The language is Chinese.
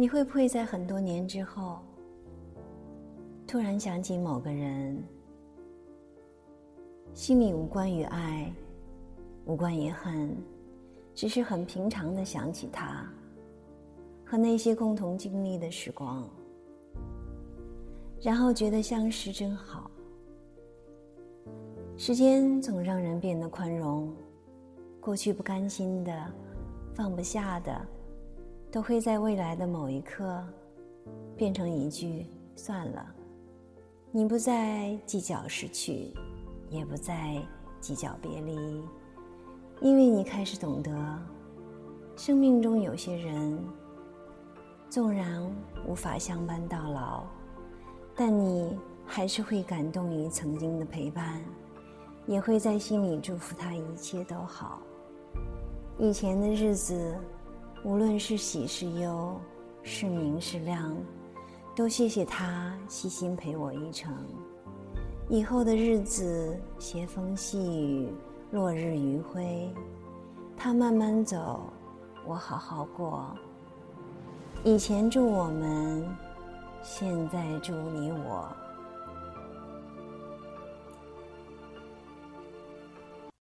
你会不会在很多年之后，突然想起某个人，心里无关于爱，无关于恨，只是很平常的想起他和那些共同经历的时光，然后觉得相识真好。时间总让人变得宽容，过去不甘心的、放不下的，都会在未来的某一刻变成一句“算了”。你不再计较失去，也不再计较别离，因为你开始懂得，生命中有些人，纵然无法相伴到老，但你还是会感动于曾经的陪伴。也会在心里祝福他一切都好。以前的日子，无论是喜是忧，是明是亮，都谢谢他细心陪我一程。以后的日子，斜风细雨，落日余晖，他慢慢走，我好好过。以前祝我们，现在祝你我。